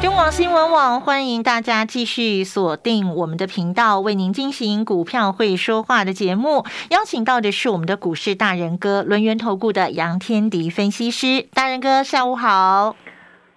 中广新闻网欢迎大家继续锁定我们的频道，为您进行股票会说话的节目。邀请到的是我们的股市大人哥轮源投顾的杨天迪分析师，大人哥下午好，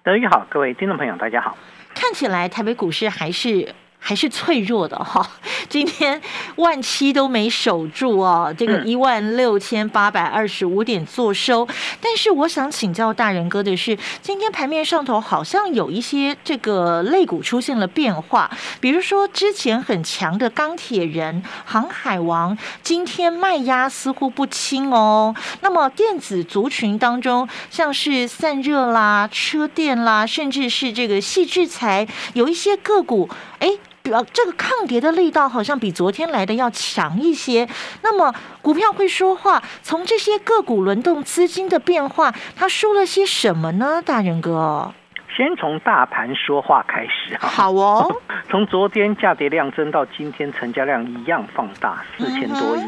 德宇好，各位听众朋友大家好。看起来台北股市还是。还是脆弱的哈，今天万七都没守住哦，这个一万六千八百二十五点做收。但是我想请教大人哥的是，今天盘面上头好像有一些这个类股出现了变化，比如说之前很强的钢铁人、航海王，今天卖压似乎不轻哦。那么电子族群当中，像是散热啦、车电啦，甚至是这个细制材，有一些个股，哎。表这个抗跌的力道好像比昨天来的要强一些。那么股票会说话，从这些个股轮动资金的变化，它说了些什么呢？大人哥，先从大盘说话开始哈。好哦，从昨天价跌量增到今天成交量一样放大四千多亿，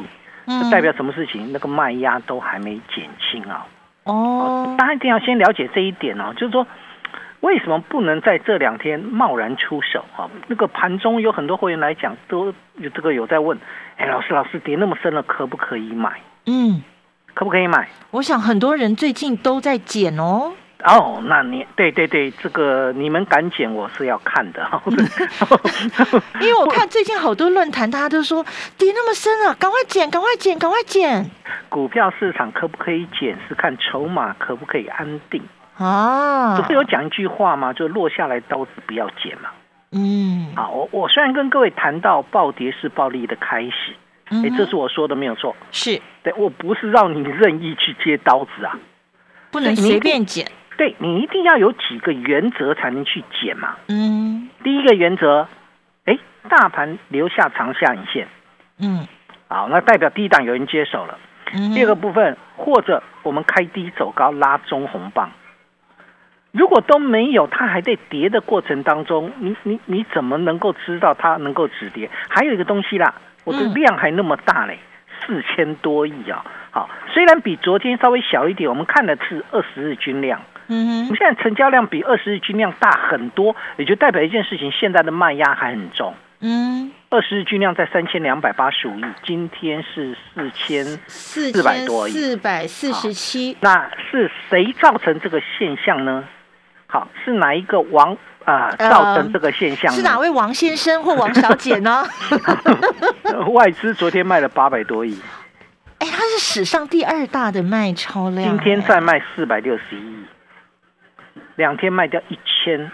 这代表什么事情？那个卖压都还没减轻啊。哦，大家一定要先了解这一点哦，就是说。为什么不能在这两天贸然出手啊？那个盘中有很多会员来讲，都有这个有在问，哎，老师老师跌那么深了，可不可以买？嗯，可不可以买？我想很多人最近都在减哦。哦，那你对对对，这个你们敢减，我是要看的。因为我看最近好多论坛，大家都说跌那么深了，赶快减，赶快减，赶快减。股票市场可不可以减，是看筹码可不可以安定。啊，不是有讲一句话吗？就落下来刀子不要剪嘛。嗯，好，我我虽然跟各位谈到暴跌是暴利的开始，哎，这是我说的没有错。是，对我不是让你任意去接刀子啊，不能随便剪。对你一定要有几个原则才能去剪嘛。嗯，第一个原则，哎，大盘留下长下影线。嗯，好，那代表低档有人接手了。第二个部分，或者我们开低走高拉中红棒。如果都没有，它还在跌的过程当中，你你你怎么能够知道它能够止跌？还有一个东西啦，我的量还那么大嘞，四千多亿啊！好，虽然比昨天稍微小一点，我们看的是二十日均量，嗯哼，我们现在成交量比二十日均量大很多，也就代表一件事情，现在的卖压还很重。嗯，二十日均量在三千两百八十五亿，今天是四千四百多亿，四百四十七。那是谁造成这个现象呢？好，是哪一个王啊造成这个现象？是哪位王先生或王小姐呢？外资昨天卖了八百多亿，哎，它是史上第二大的卖超量。今天再卖四百六十一亿，两天卖掉一千，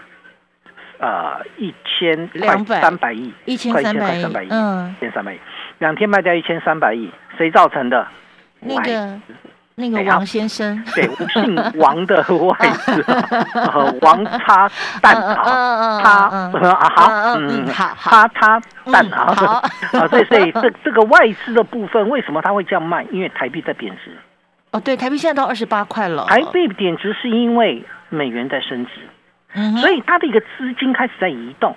呃，一千两百三百亿，一千三百亿，嗯，一千三百亿，两天卖掉一千三百亿，谁造成的？那个。那个王先生，对，姓王的外资，王叉蛋啊，叉啊好，嗯好，叉叉蛋啊，好，啊对，所以这这个外资的部分，为什么他会这样卖？因为台币在贬值。哦，对，台币现在到二十八块了。台币贬值是因为美元在升值，所以它的一个资金开始在移动。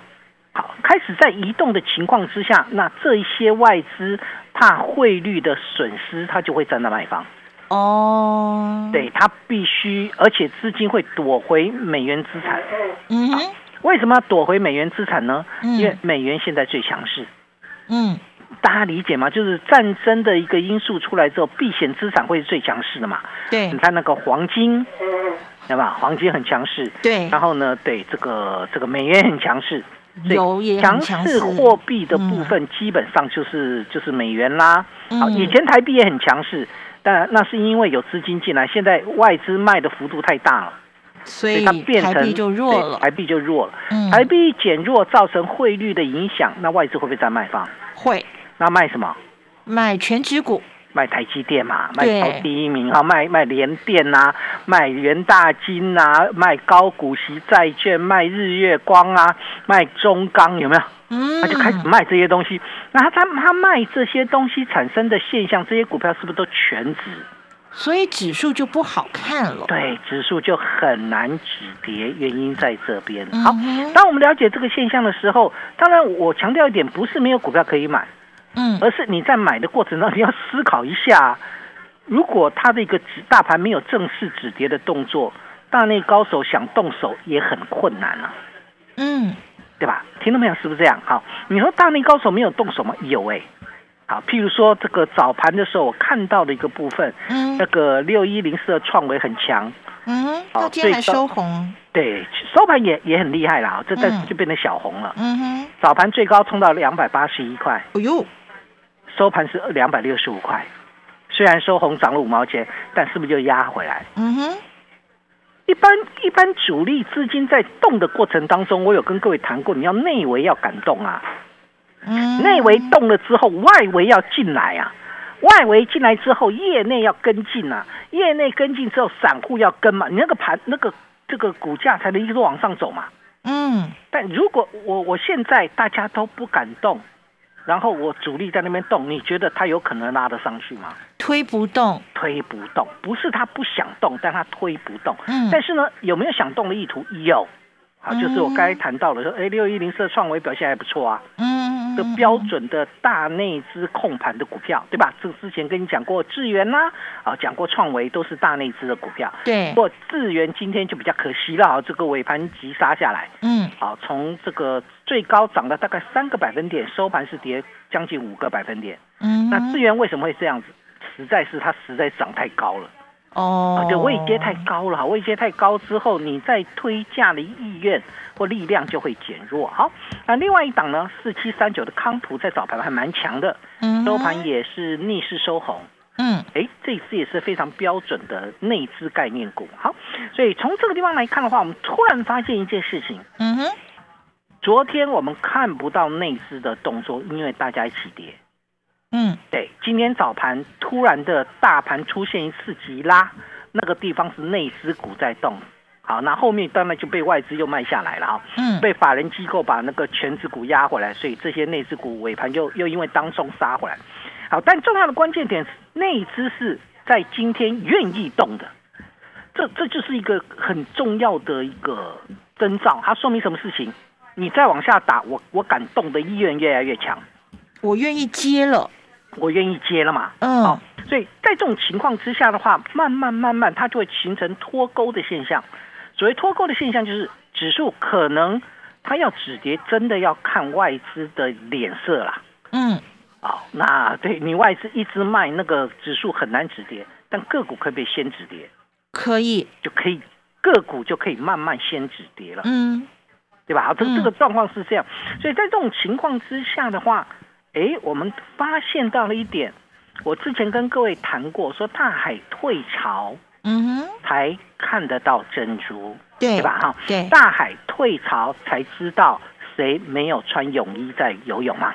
好，开始在移动的情况之下，那这一些外资怕汇率的损失，它就会站在卖方。哦，对，它必须，而且资金会躲回美元资产。嗯，为什么要躲回美元资产呢？因为美元现在最强势。嗯，大家理解吗？就是战争的一个因素出来之后，避险资产会是最强势的嘛？对，你看那个黄金，对吧？黄金很强势。对，然后呢，对这个这个美元很强势，有也强势货币的部分基本上就是就是美元啦。好，以前台币也很强势。但那是因为有资金进来，现在外资卖的幅度太大了，所以它变成台币就弱了。台币就弱了，台币减弱造成汇率的影响，那外资会不会再卖方？会。那卖什么？卖全指股。卖台积电嘛，卖到第一名啊，卖卖联电呐，卖元大金啊，卖高股息债券，卖日月光啊，卖中钢有没有？嗯，他就开始卖这些东西。那他他他卖这些东西产生的现象，这些股票是不是都全值？所以指数就不好看了。对，指数就很难止跌，原因在这边。好，当我们了解这个现象的时候，当然我强调一点，不是没有股票可以买。嗯，而是你在买的过程中，你要思考一下，如果它的一个指大盘没有正式止跌的动作，大内高手想动手也很困难啊。嗯，对吧？听到没有？是不是这样？好，你说大内高手没有动手吗？有哎。好，譬如说这个早盘的时候，我看到的一个部分，嗯，那个六一零四的创维很强，嗯，到今天还收红，对，收盘也也很厉害啦，这但是就变成小红了。嗯哼，早盘最高冲到两百八十一块，哎呦。收盘是两百六十五块，虽然收红涨了五毛钱，但是不是就压回来？嗯哼。一般一般主力资金在动的过程当中，我有跟各位谈过，你要内围要敢动啊。嗯。内围动了之后，外围要进来啊。外围进来之后，业内要跟进啊。业内跟进之后，散户要跟嘛。你那个盘那个这个股价才能一直往上走嘛。嗯。但如果我我现在大家都不敢动。然后我主力在那边动，你觉得他有可能拉得上去吗？推不动，推不动，不是他不想动，但他推不动。嗯，但是呢，有没有想动的意图？有。好，就是我刚才谈到了说，哎，六一零四的创维表现还不错啊。嗯，的标准的大内资控盘的股票，对吧？这之前跟你讲过智源啦，啊，讲过创维都是大内资的股票。对。不过智源今天就比较可惜了啊，这个尾盘急杀下来。嗯。好，从这个最高涨了大概三个百分点，收盘是跌将近五个百分点。嗯。那智源为什么会这样子？实在是它实在涨太高了。哦，就位阶太高了，位阶太高之后，你再推价的意愿或力量就会减弱。好，那另外一档呢，四七三九的康普在早盘还蛮强的，收盘也是逆势收红。嗯，哎，这次也是非常标准的内资概念股。好，所以从这个地方来看的话，我们突然发现一件事情。嗯哼，昨天我们看不到内资的动作，因为大家一起跌。嗯，对，今天早盘突然的大盘出现一次急拉，那个地方是内资股在动，好，那后面当然就被外资又卖下来了啊，嗯，被法人机构把那个全资股压回来，所以这些内资股尾盘又又因为当中杀回来，好，但重要的关键点是内资是在今天愿意动的，这这就是一个很重要的一个征兆，它说明什么事情？你再往下打，我我敢动的意愿越来越强。我愿意接了，我愿意接了嘛？嗯，所以在这种情况之下的话，慢慢慢慢，它就会形成脱钩的现象。所谓脱钩的现象，就是指数可能它要止跌，真的要看外资的脸色啦。嗯，好，那对你外资一直卖，那个指数很难止跌，但个股可不可以先止跌？可以，就可以个股就可以慢慢先止跌了。嗯，对吧？这这个状况是这样，所以在这种情况之下的话。哎，我们发现到了一点，我之前跟各位谈过，说大海退潮，嗯哼，才看得到珍珠，对吧？哈，对，大海退潮才知道谁没有穿泳衣在游泳嘛。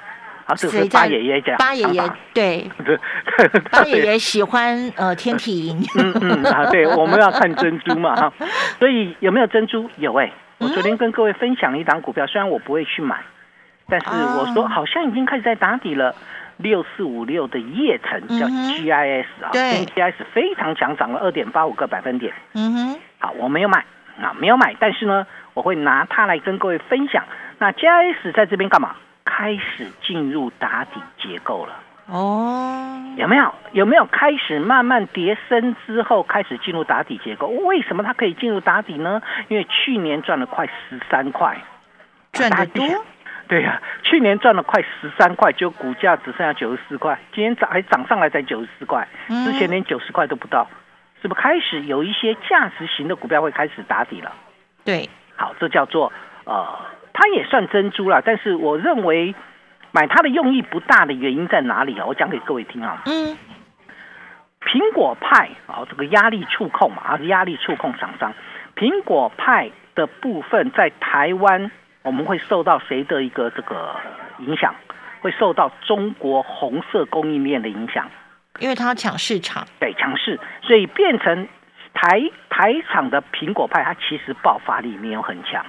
啊，这是八爷爷讲，八爷爷对，八爷爷喜欢呃天体营，嗯嗯啊，对，我们要看珍珠嘛哈。所以有没有珍珠？有哎，我昨天跟各位分享了一档股票，虽然我不会去买。但是我说好像已经开始在打底了，六四五六的叶城叫 GIS 啊，对，GIS 非常强，涨了二点八五个百分点。嗯哼，好，我没有买啊，没有买，但是呢，我会拿它来跟各位分享。那 GIS 在这边干嘛？开始进入打底结构了。哦，有没有？有没有开始慢慢叠升之后开始进入打底结构？为什么它可以进入打底呢？因为去年赚了快十三块，赚得多。对呀，去年赚了快十三块，就股价只剩下九十四块，今天涨还涨上来才九十四块，之前连九十块都不到，是不是开始有一些价值型的股票会开始打底了？对，好，这叫做呃，它也算珍珠了，但是我认为买它的用意不大的原因在哪里啊？我讲给各位听啊。嗯，苹果派啊，这个压力触控嘛，啊压力触控厂商，苹果派的部分在台湾。我们会受到谁的一个这个影响？会受到中国红色供应链的影响。因为它抢市场，对，强势，所以变成台台厂的苹果派，它其实爆发力没有很强，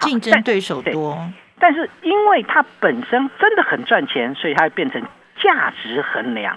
竞争对手多，但是因为它本身真的很赚钱，所以它变成价值衡量。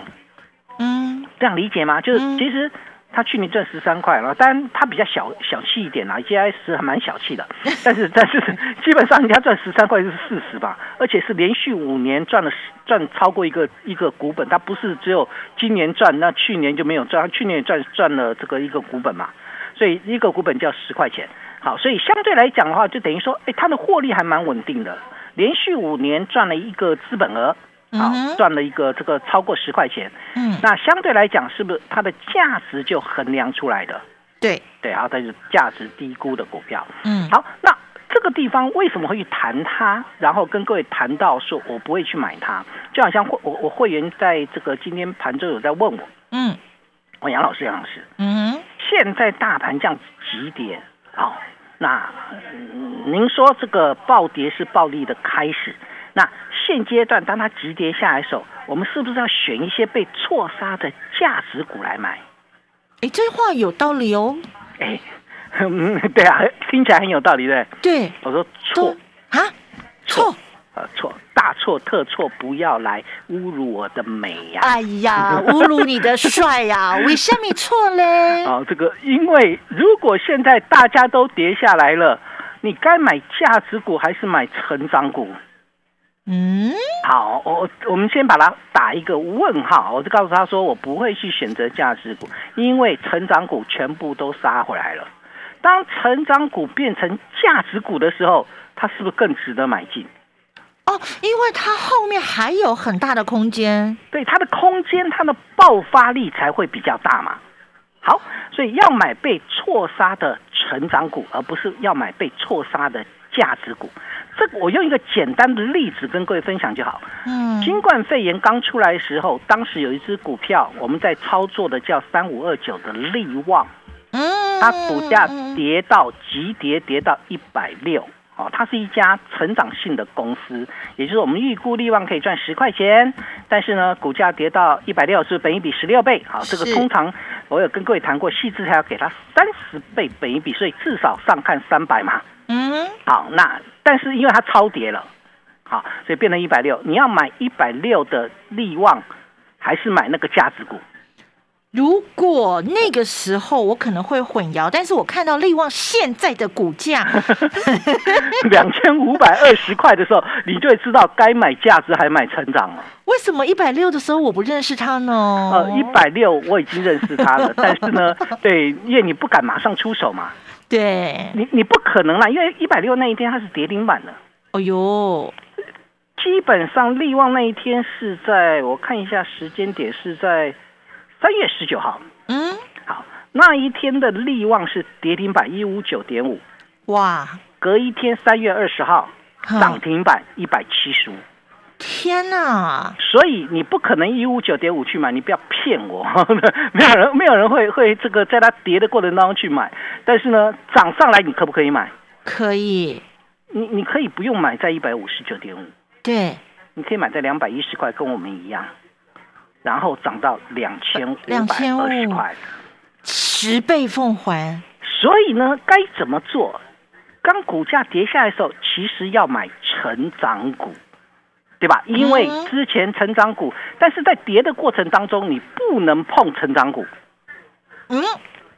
嗯，这样理解吗？就是其实。他去年赚十三块了，当然他比较小小气一点啦，G I 十还蛮小气的，但是但是基本上人家赚十三块是事实吧，而且是连续五年赚了赚超过一个一个股本，他不是只有今年赚，那去年就没有赚，去年也赚赚了这个一个股本嘛，所以一个股本就要十块钱，好，所以相对来讲的话，就等于说，哎，他的获利还蛮稳定的，连续五年赚了一个资本额。好，赚了一个这个超过十块钱，嗯，那相对来讲，是不是它的价值就衡量出来的？对对，然后它是价值低估的股票。嗯，好，那这个地方为什么会去谈它？然后跟各位谈到说，我不会去买它，就好像会我我会员在这个今天盘中有在问我，嗯，我杨老师杨老师，嗯，现在大盘降几点？好，那您说这个暴跌是暴利的开始？那现阶段，当它急跌下来的时候，我们是不是要选一些被错杀的价值股来买？哎，这话有道理哦。哎，对啊，听起来很有道理，对对？我说错啊，错，呃，错，大错特错，不要来侮辱我的美呀！哎呀，侮辱你的帅呀！为什么错嘞？哦，这个，因为如果现在大家都跌下来了，你该买价值股还是买成长股？嗯，好，我我们先把它打一个问号，我就告诉他说，我不会去选择价值股，因为成长股全部都杀回来了。当成长股变成价值股的时候，它是不是更值得买进？哦，因为它后面还有很大的空间，对它的空间，它的爆发力才会比较大嘛。好，所以要买被错杀的成长股，而不是要买被错杀的价值股。这我用一个简单的例子跟各位分享就好。嗯，新冠肺炎刚出来的时候，当时有一只股票我们在操作的叫三五二九的利旺，嗯，它股价跌到急跌跌到一百六，哦，它是一家成长性的公司，也就是我们预估利旺可以赚十块钱，但是呢，股价跌到一百六是本一比十六倍，好，这个通常我有跟各位谈过，细致还要给它三十倍本一比，所以至少上看三百嘛。嗯，好，那但是因为它超跌了，好，所以变成一百六。你要买一百六的利旺，还是买那个价值股？如果那个时候我可能会混淆，但是我看到力旺现在的股价 两千五百二十块的时候，你就会知道该买价值还买成长了。为什么一百六的时候我不认识他呢？呃，一百六我已经认识他了，但是呢，对，因为你不敢马上出手嘛。对你，你不可能啦，因为一百六那一天它是跌停板的。哦呦，基本上利旺那一天是在我看一下时间点是在三月十九号。嗯，好，那一天的利旺是跌停板一五九点五。哇，隔一天三月二十号涨停板一百七十五。天呐！所以你不可能一五九点五去买，你不要骗我。没有人，没有人会会这个在它跌的过程当中去买。但是呢，涨上来你可不可以买？可以。你你可以不用买在一百五十九点五。对。你可以买在两百一十块，跟我们一样。然后涨到两千五百二十块，十倍奉还。所以呢，该怎么做？刚股价跌下来的时候，其实要买成长股。对吧？因为之前成长股，但是在跌的过程当中，你不能碰成长股。嗯，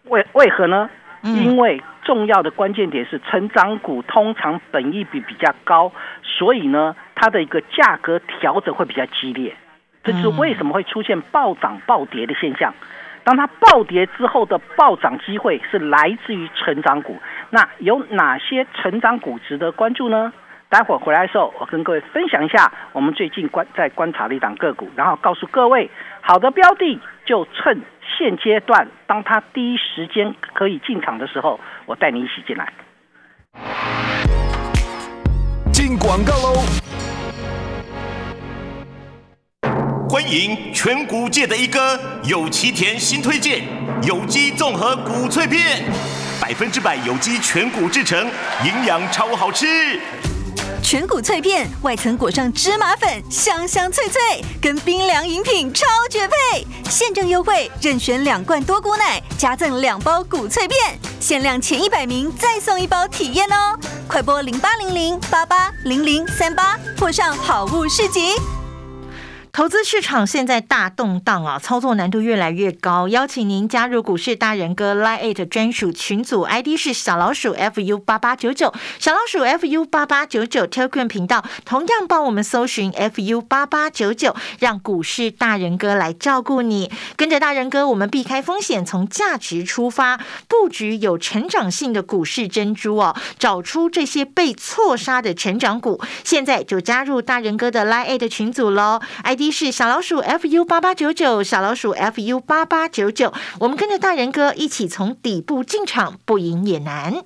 为为何呢？因为重要的关键点是，成长股通常本益比比较高，所以呢，它的一个价格调整会比较激烈。这是为什么会出现暴涨暴跌的现象？当它暴跌之后的暴涨机会是来自于成长股。那有哪些成长股值得关注呢？待会儿回来的时候，我跟各位分享一下我们最近观在观察的一档个股，然后告诉各位好的标的就趁现阶段，当它第一时间可以进场的时候，我带你一起进来。进广告喽！欢迎全谷界的一哥有奇田新推荐有机综合谷脆片，百分之百有机全谷制成，营养超好吃。全谷脆片，外层裹上芝麻粉，香香脆脆，跟冰凉饮品超绝配。现正优惠，任选两罐多谷奶，加赠两包谷脆片，限量前一百名再送一包体验哦！快拨零八零零八八零零三八，或上好物市集。投资市场现在大动荡啊，操作难度越来越高。邀请您加入股市大人哥 Line Eight 专属群组，ID 是小老鼠 fu 八八九九，小老鼠 fu 八八九九 Telegram 频道，同样帮我们搜寻 fu 八八九九，让股市大人哥来照顾你。跟着大人哥，我们避开风险，从价值出发，布局有成长性的股市珍珠哦，找出这些被错杀的成长股。现在就加入大人哥的 Line Eight 群组喽，ID。一是小老鼠 fu 八八九九，小老鼠 fu 八八九九，我们跟着大人哥一起从底部进场，不赢也难。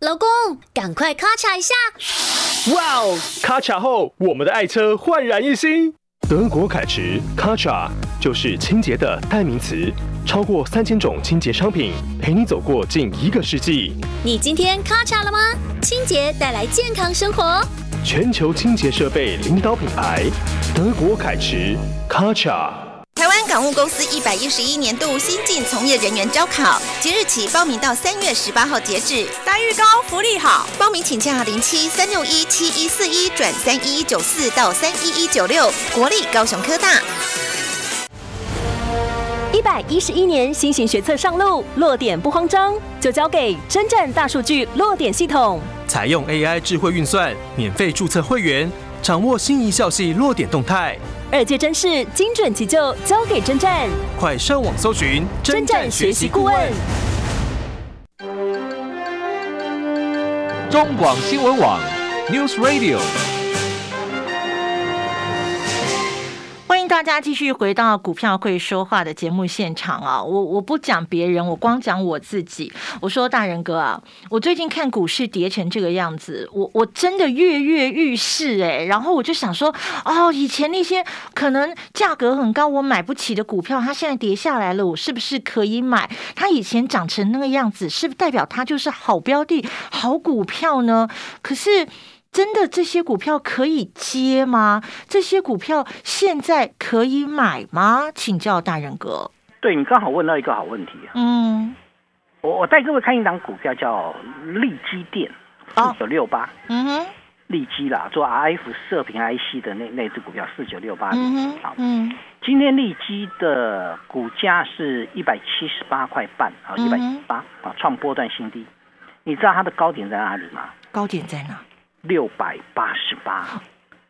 老公，赶快咔嚓一下！哇哦，咔嚓后，我们的爱车焕然一新。德国凯驰咔嚓就是清洁的代名词，超过三千种清洁商品，陪你走过近一个世纪。你今天咔嚓了吗？清洁带来健康生活，全球清洁设备领导品牌，德国凯驰咔嚓。台湾港务公司一百一十一年度新进从业人员招考，即日起报名到三月十八号截止，待遇高，福利好，报名请假零七三六一七一四一转三一一九四到三一一九六，国立高雄科大。一百一十一年新型学测上路，落点不慌张，就交给真正大数据落点系统，采用 AI 智慧运算，免费注册会员，掌握心仪校系落点动态。二届真试精准急救，交给真战，快上网搜寻真战学习顾问。中广新闻网，News Radio。大家继续回到股票会说话的节目现场啊！我我不讲别人，我光讲我自己。我说大人哥啊，我最近看股市跌成这个样子，我我真的跃跃欲试哎。然后我就想说，哦，以前那些可能价格很高我买不起的股票，它现在跌下来了，我是不是可以买？它以前涨成那个样子，是不是代表它就是好标的、好股票呢？可是。真的这些股票可以接吗？这些股票现在可以买吗？请教大人哥。对你刚好问到一个好问题啊。嗯，我我带各位看一档股票叫利基电四九六八。嗯哼，利基啦，做 RF 射频 IC 的那那只股票四九六八。嗯。嗯，今天利基的股价是一百七十八块半啊，一百七十八啊，创波段新低。你知道它的高点在哪里吗？高点在哪？六百八十八，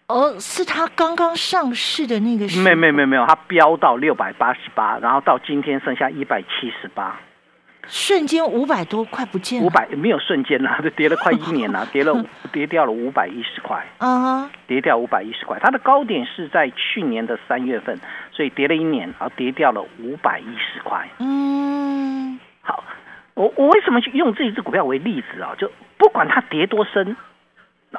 哦，是他刚刚上市的那个没没没没有，它飙到六百八十八，然后到今天剩下一百七十八，瞬间五百多块不见了，五百没有瞬间啦，就 跌了快一年了，跌了跌掉了五百一十块，啊，跌掉五百一十块，它的高点是在去年的三月份，所以跌了一年，然后跌掉了五百一十块，嗯，好，我我为什么去用这一只股票为例子啊？就不管它跌多深。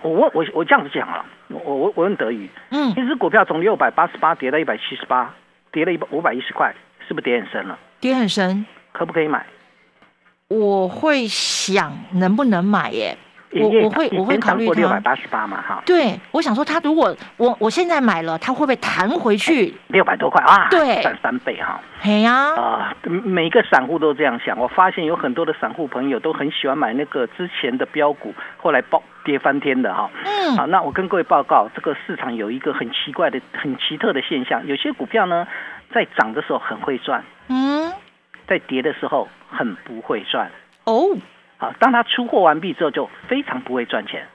我我我我这样子讲啊，我我我问德语，嗯，一只股票从六百八十八跌到一百七十八，跌了一百五百一十块，是不是跌很深了？跌很深，可不可以买？我会想能不能买耶。我我会我会考虑它六百八十八嘛哈，对，我想说他如果我我现在买了，他会不会弹回去六百多块啊？对，赚三倍哈。嘿呀啊，每个散户都这样想。我发现有很多的散户朋友都很喜欢买那个之前的标股，后来爆跌翻天的哈。嗯，好，那我跟各位报告，这个市场有一个很奇怪的、很奇特的现象，有些股票呢在涨的时候很会赚，嗯，在跌的时候很不会赚哦。好，当他出货完毕之后，就非常不会赚钱。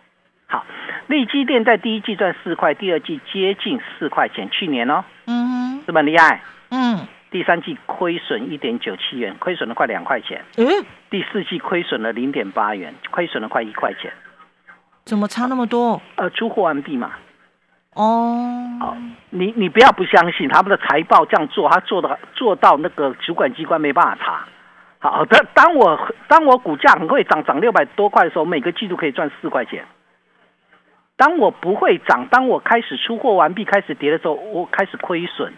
好，利基店在第一季赚四块，第二季接近四块钱。去年哦，嗯，是不是很厉害？嗯，第三季亏损一点九七元，亏损了快两块钱。嗯，第四季亏损了零点八元，亏损了快一块钱。怎么差那么多？呃，出货完毕嘛。哦，好，你你不要不相信他们的财报这样做，他做的做到那个主管机关没办法查。好的，当我当我股价很会涨，涨六百多块的时候，每个季度可以赚四块钱。当我不会涨，当我开始出货完毕开始跌的时候，我开始亏损。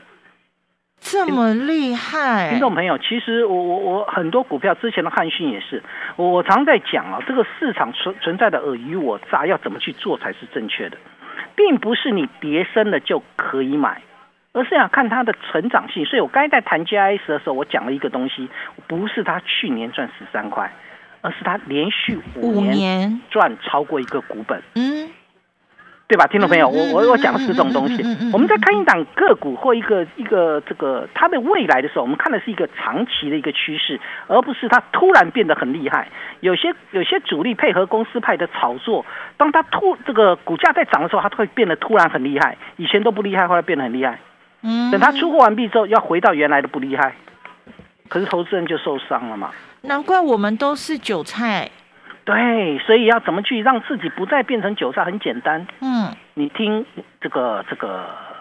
这么厉害，听众朋友，其实我我我很多股票之前的汉讯也是，我我常在讲啊，这个市场存存在的尔虞我诈，要怎么去做才是正确的。并不是你跌升了就可以买，而是要看它的成长性。所以我刚才在谈 GIS 的时候，我讲了一个东西，不是它去年赚十三块，而是它连续五年赚超过一个股本。嗯。对吧，听众朋友，我我我讲的是这种东西。我们在看一档个股或一个一个这个它的未来的时候，我们看的是一个长期的一个趋势，而不是它突然变得很厉害。有些有些主力配合公司派的炒作，当它突这个股价在涨的时候，它会变得突然很厉害。以前都不厉害，后来变得很厉害。嗯，等他出货完毕之后，要回到原来的不厉害，可是投资人就受伤了嘛。难怪我们都是韭菜。对，所以要怎么去让自己不再变成韭菜？很简单，嗯，你听这个这个呃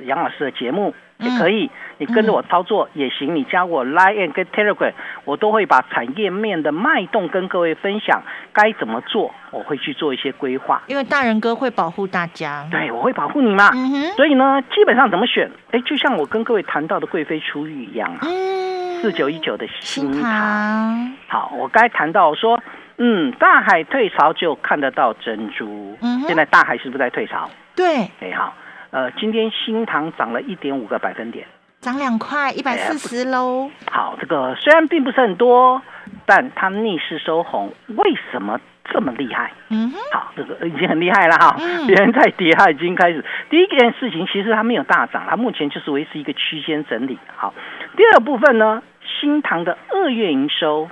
杨老师的节目也可以，你跟着我操作也行，你加我 Line 跟 Telegram，我都会把产业面的脉动跟各位分享，该怎么做，我会去做一些规划。因为大人哥会保护大家，对我会保护你嘛，所以呢，基本上怎么选？哎，就像我跟各位谈到的贵妃出浴一样啊，四九一九的新塘，好，我该谈到说。嗯，大海退潮就看得到珍珠。嗯，现在大海是不是在退潮？对，哎好，呃，今天新塘涨了一点五个百分点，涨两块，一百四十喽。好，这个虽然并不是很多，但它逆势收红，为什么这么厉害？嗯哼，好，这个已经很厉害了哈。别人在跌，它已经开始。第一件事情，其实它没有大涨，它目前就是维持一个区间整理。好，第二部分呢，新塘的二月营收。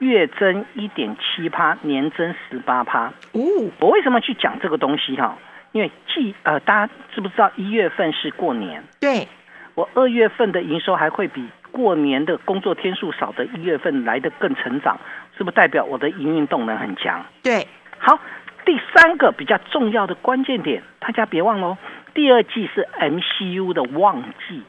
月增一点七趴，年增十八趴。哦，我为什么去讲这个东西哈？因为季呃，大家知不知道一月份是过年？对，我二月份的营收还会比过年的工作天数少的一月份来的更成长，是不是代表我的营运动能很强？对，好，第三个比较重要的关键点，大家别忘喽，第二季是 MCU 的旺季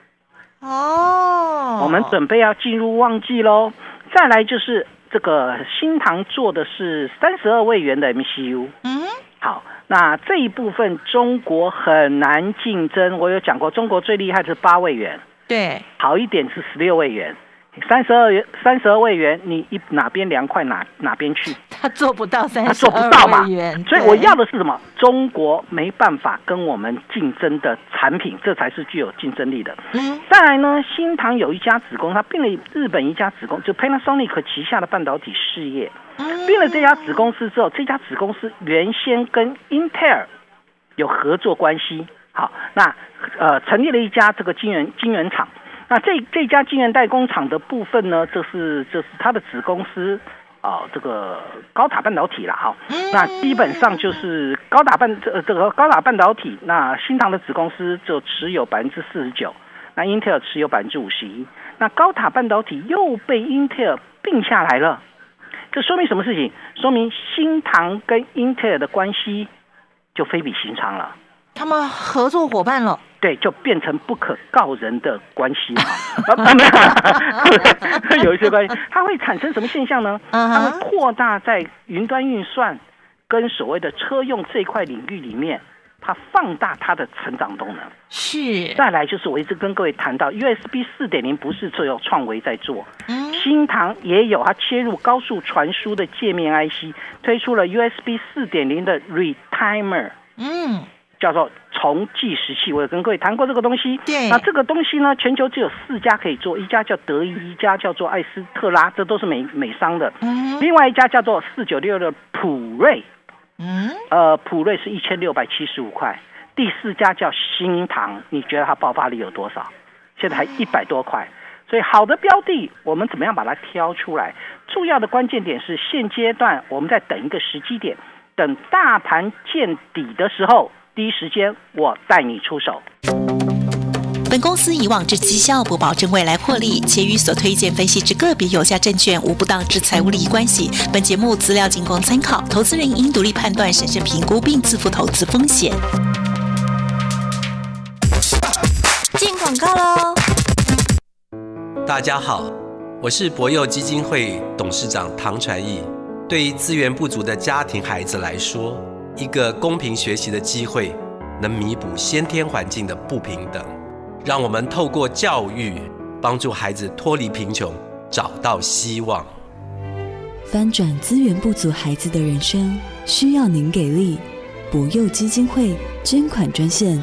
哦，我们准备要进入旺季喽。再来就是。这个新塘做的是三十二位元的 MCU，嗯，好，那这一部分中国很难竞争。我有讲过，中国最厉害是八位元，对，好一点是十六位元。三十二元，三十二位元，你一哪边凉快哪哪边去？他做不到三十二位元，所以我要的是什么？中国没办法跟我们竞争的产品，这才是具有竞争力的。嗯，再来呢，新唐有一家子公司，它并了日本一家子公，就 Panasonic 旗下的半导体事业。并了这家子公司之后，这家子公司原先跟 Intel 有合作关系。好，那呃，成立了一家这个晶圆晶圆厂。那这这家晶圆代工厂的部分呢，这是这是它的子公司啊，这个高塔半导体了哈。那基本上就是高塔半这这个高塔半导体，那新唐的子公司就持有百分之四十九，那英特尔持有百分之五十一，那高塔半导体又被英特尔并下来了，这说明什么事情？说明新唐跟英特尔的关系就非比寻常了。他们合作伙伴了，对，就变成不可告人的关系嘛。有一些关系，它会产生什么现象呢？它会扩大在云端运算跟所谓的车用这块领域里面，它放大它的成长动能。是。再来就是我一直跟各位谈到，USB 四点零不是只有创维在做，新唐也有，它切入高速传输的界面 IC，推出了 USB 四点零的 Retimer。嗯。叫做重计时器，我有跟各位谈过这个东西。对，那这个东西呢，全球只有四家可以做，一家叫德仪，一家叫做艾斯特拉，这都是美美商的。嗯，另外一家叫做四九六的普瑞，嗯，呃，普瑞是一千六百七十五块。第四家叫新唐，你觉得它爆发力有多少？现在还一百多块。所以好的标的，我们怎么样把它挑出来？重要的关键点是，现阶段我们在等一个时机点，等大盘见底的时候。第一时间，我带你出手。本公司以往之绩效不保证未来获利，且与所推荐分析之个别有价证券无不当之财务利益关系。本节目资料仅供参考，投资人应独立判断、审慎评估并自负投资风险。进广告喽！大家好，我是博幼基金会董事长唐传义。对于资源不足的家庭孩子来说，一个公平学习的机会，能弥补先天环境的不平等。让我们透过教育，帮助孩子脱离贫穷，找到希望。翻转资源不足孩子的人生，需要您给力。博幼基金会捐款专线：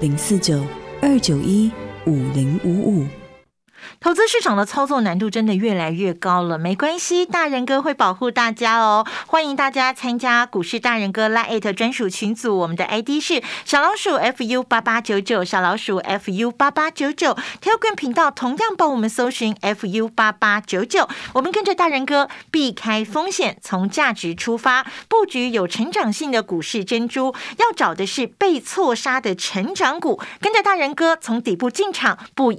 零四九二九一五零五五。投资市场的操作难度真的越来越高了，没关系，大人哥会保护大家哦。欢迎大家参加股市大人哥拉艾特专属群组，我们的 ID 是小老鼠 fu 八八九九，小老鼠 fu 八八九九。Telegram 频道同样帮我们搜寻 fu 八八九九，我们跟着大人哥避开风险，从价值出发，布局有成长性的股市珍珠。要找的是被错杀的成长股，跟着大人哥从底部进场，不一。